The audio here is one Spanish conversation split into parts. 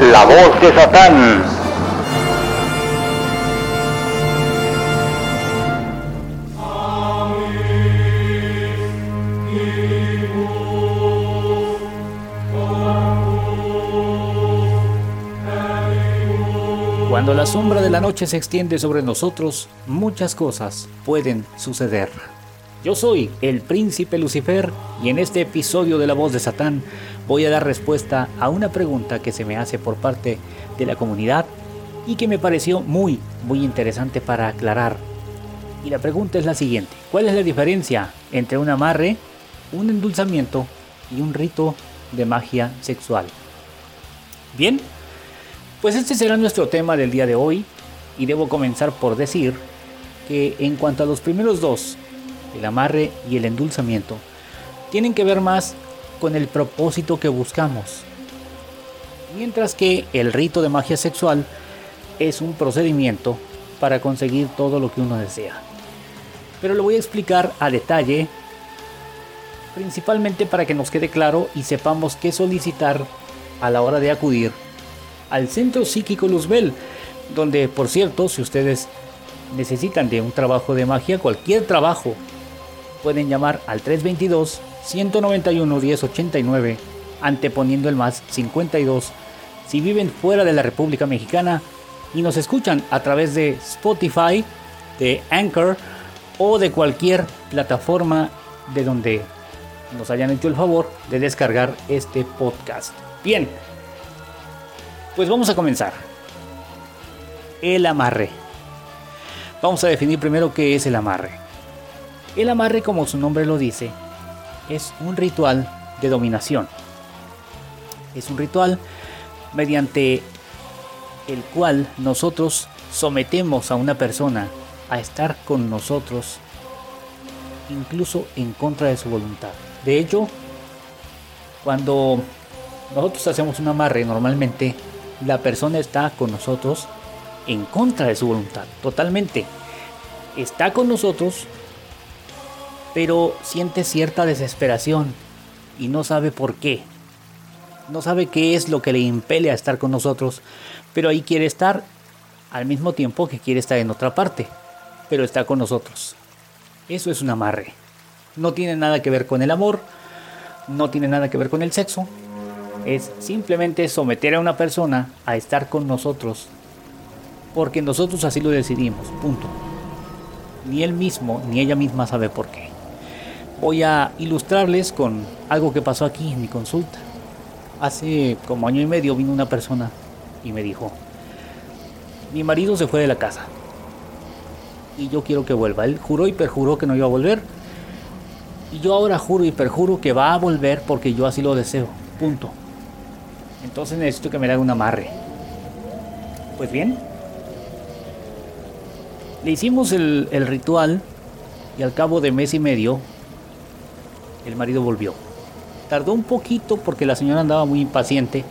La voz de Satán. Cuando la sombra de la noche se extiende sobre nosotros, muchas cosas pueden suceder. Yo soy el príncipe Lucifer y en este episodio de La voz de Satán voy a dar respuesta a una pregunta que se me hace por parte de la comunidad y que me pareció muy, muy interesante para aclarar. Y la pregunta es la siguiente. ¿Cuál es la diferencia entre un amarre, un endulzamiento y un rito de magia sexual? Bien, pues este será nuestro tema del día de hoy y debo comenzar por decir que en cuanto a los primeros dos, el amarre y el endulzamiento, tienen que ver más con el propósito que buscamos. Mientras que el rito de magia sexual es un procedimiento para conseguir todo lo que uno desea. Pero lo voy a explicar a detalle, principalmente para que nos quede claro y sepamos qué solicitar a la hora de acudir al Centro Psíquico Luzbel, donde, por cierto, si ustedes necesitan de un trabajo de magia, cualquier trabajo, pueden llamar al 322 191 1089 anteponiendo el más 52 si viven fuera de la República Mexicana y nos escuchan a través de Spotify, de Anchor o de cualquier plataforma de donde nos hayan hecho el favor de descargar este podcast. Bien, pues vamos a comenzar. El amarre. Vamos a definir primero qué es el amarre. El amarre, como su nombre lo dice, es un ritual de dominación. Es un ritual mediante el cual nosotros sometemos a una persona a estar con nosotros incluso en contra de su voluntad. De hecho, cuando nosotros hacemos un amarre normalmente la persona está con nosotros en contra de su voluntad, totalmente. Está con nosotros, pero siente cierta desesperación y no sabe por qué. No sabe qué es lo que le impele a estar con nosotros, pero ahí quiere estar al mismo tiempo que quiere estar en otra parte, pero está con nosotros. Eso es un amarre. No tiene nada que ver con el amor, no tiene nada que ver con el sexo, es simplemente someter a una persona a estar con nosotros porque nosotros así lo decidimos, punto. Ni él mismo ni ella misma sabe por qué. Voy a ilustrarles con algo que pasó aquí en mi consulta. Hace como año y medio vino una persona y me dijo, mi marido se fue de la casa y yo quiero que vuelva. Él juró y perjuró que no iba a volver y yo ahora juro y perjuro que va a volver porque yo así lo deseo, punto. Entonces necesito que me haga un amarre. Pues bien, le hicimos el, el ritual y al cabo de mes y medio el marido volvió. Tardó un poquito porque la señora andaba muy impaciente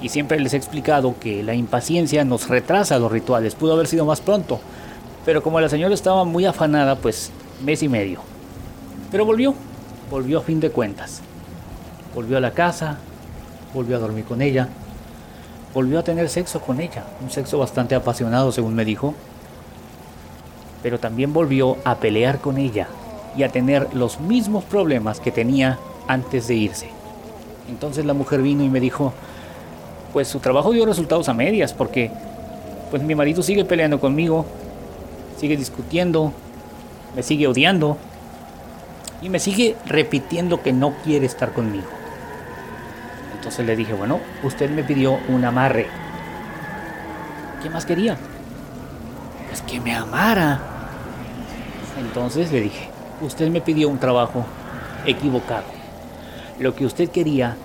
y siempre les he explicado que la impaciencia nos retrasa los rituales. Pudo haber sido más pronto, pero como la señora estaba muy afanada, pues mes y medio. Pero volvió, volvió a fin de cuentas. Volvió a la casa, volvió a dormir con ella, volvió a tener sexo con ella, un sexo bastante apasionado según me dijo, pero también volvió a pelear con ella y a tener los mismos problemas que tenía antes de irse. Entonces la mujer vino y me dijo, pues su trabajo dio resultados a medias porque pues mi marido sigue peleando conmigo, sigue discutiendo, me sigue odiando y me sigue repitiendo que no quiere estar conmigo. Entonces le dije, bueno, usted me pidió un amarre. ¿Qué más quería? Pues que me amara. Entonces le dije, usted me pidió un trabajo equivocado. Lo que usted quería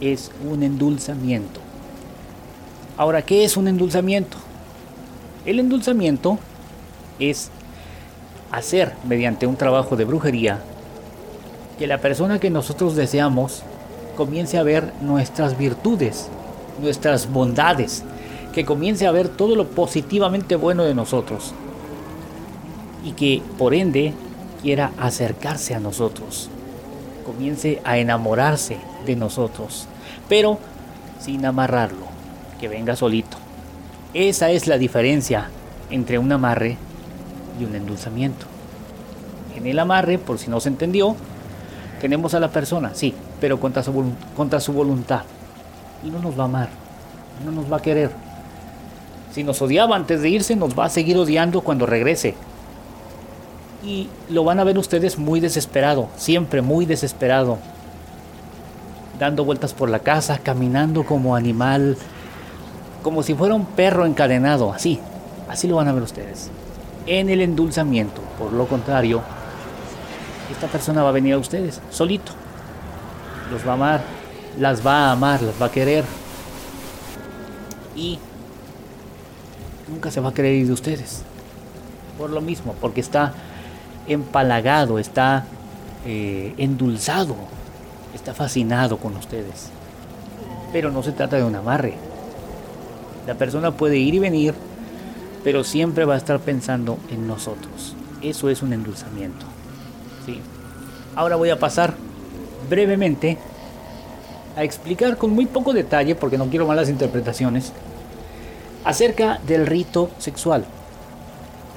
es un endulzamiento. Ahora, ¿qué es un endulzamiento? El endulzamiento es hacer mediante un trabajo de brujería que la persona que nosotros deseamos comience a ver nuestras virtudes, nuestras bondades, que comience a ver todo lo positivamente bueno de nosotros y que por ende quiera acercarse a nosotros. comience a enamorarse de nosotros, pero sin amarrarlo, que venga solito. Esa es la diferencia entre un amarre y un endulzamiento. En el amarre, por si no se entendió, tenemos a la persona, sí, pero contra su, voluntad. Y no nos va a amar, no nos va a querer. Si nos odiaba antes de irse, nos va a seguir odiando cuando regrese. Y lo van a ver ustedes muy desesperado, siempre muy desesperado. Dando vueltas por la casa, caminando como animal, como si fuera un perro encadenado, así. Así lo van a ver ustedes. En el endulzamiento, por lo contrario, esta persona va a venir a ustedes, solito. Los va a amar, las va a amar, las va a querer. Y nunca se va a querer ir de ustedes. Por lo mismo, porque está empalagado, está eh, endulzado, está fascinado con ustedes. Pero no se trata de un amarre. La persona puede ir y venir, pero siempre va a estar pensando en nosotros. Eso es un endulzamiento. ¿sí? Ahora voy a pasar brevemente a explicar con muy poco detalle, porque no quiero malas interpretaciones, acerca del rito sexual.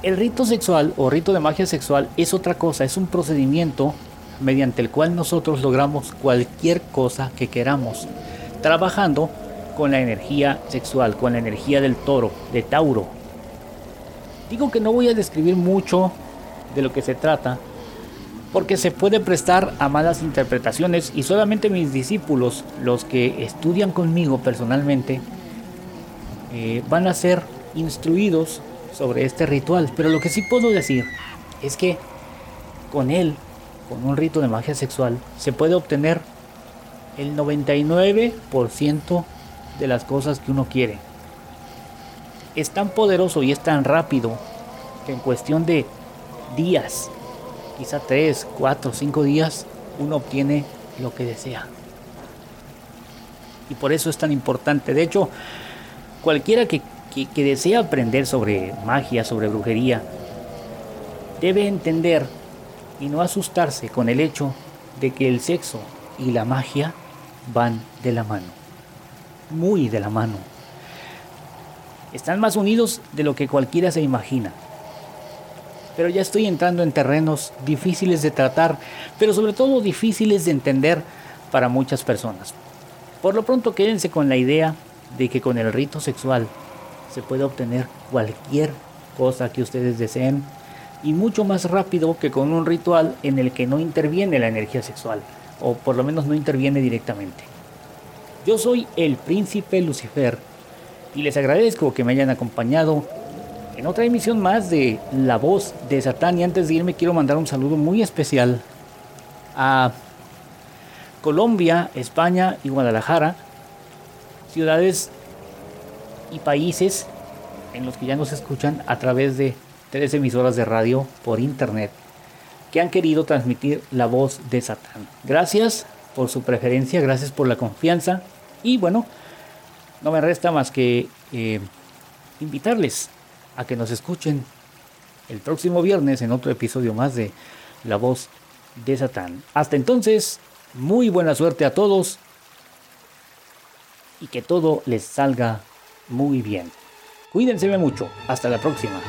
El rito sexual o rito de magia sexual es otra cosa, es un procedimiento mediante el cual nosotros logramos cualquier cosa que queramos, trabajando con la energía sexual, con la energía del toro, de Tauro. Digo que no voy a describir mucho de lo que se trata, porque se puede prestar a malas interpretaciones y solamente mis discípulos, los que estudian conmigo personalmente, eh, van a ser instruidos sobre este ritual. Pero lo que sí puedo decir es que con él, con un rito de magia sexual, se puede obtener el 99% de las cosas que uno quiere. Es tan poderoso y es tan rápido que en cuestión de días, quizá 3, 4, 5 días, uno obtiene lo que desea. Y por eso es tan importante. De hecho, cualquiera que, desea aprender sobre magia, sobre brujería, debe entender y no asustarse con el hecho de que el sexo y la magia van de la mano muy de la mano. Están más unidos de lo que cualquiera se imagina. Pero ya estoy entrando en terrenos difíciles de tratar, pero sobre todo difíciles de entender para muchas personas. Por lo pronto quédense con la idea de que con el rito sexual se puede obtener cualquier cosa que ustedes deseen y mucho más rápido que con un ritual en el que no interviene la energía sexual, o por lo menos no interviene directamente. Yo soy el príncipe Lucifer y les agradezco que me hayan acompañado en otra emisión más de La Voz de Satán. Y antes de irme quiero mandar un saludo muy especial a Colombia, España y Guadalajara, ciudades y países en los que ya nos escuchan a través de tres emisoras de radio por internet que han querido transmitir la voz de Satán. Gracias por su preferencia, gracias por la confianza y bueno, no me resta más que eh, invitarles a que nos escuchen el próximo viernes en otro episodio más de La voz de Satán. Hasta entonces, muy buena suerte a todos y que todo les salga muy bien. Cuídense mucho. Hasta la próxima.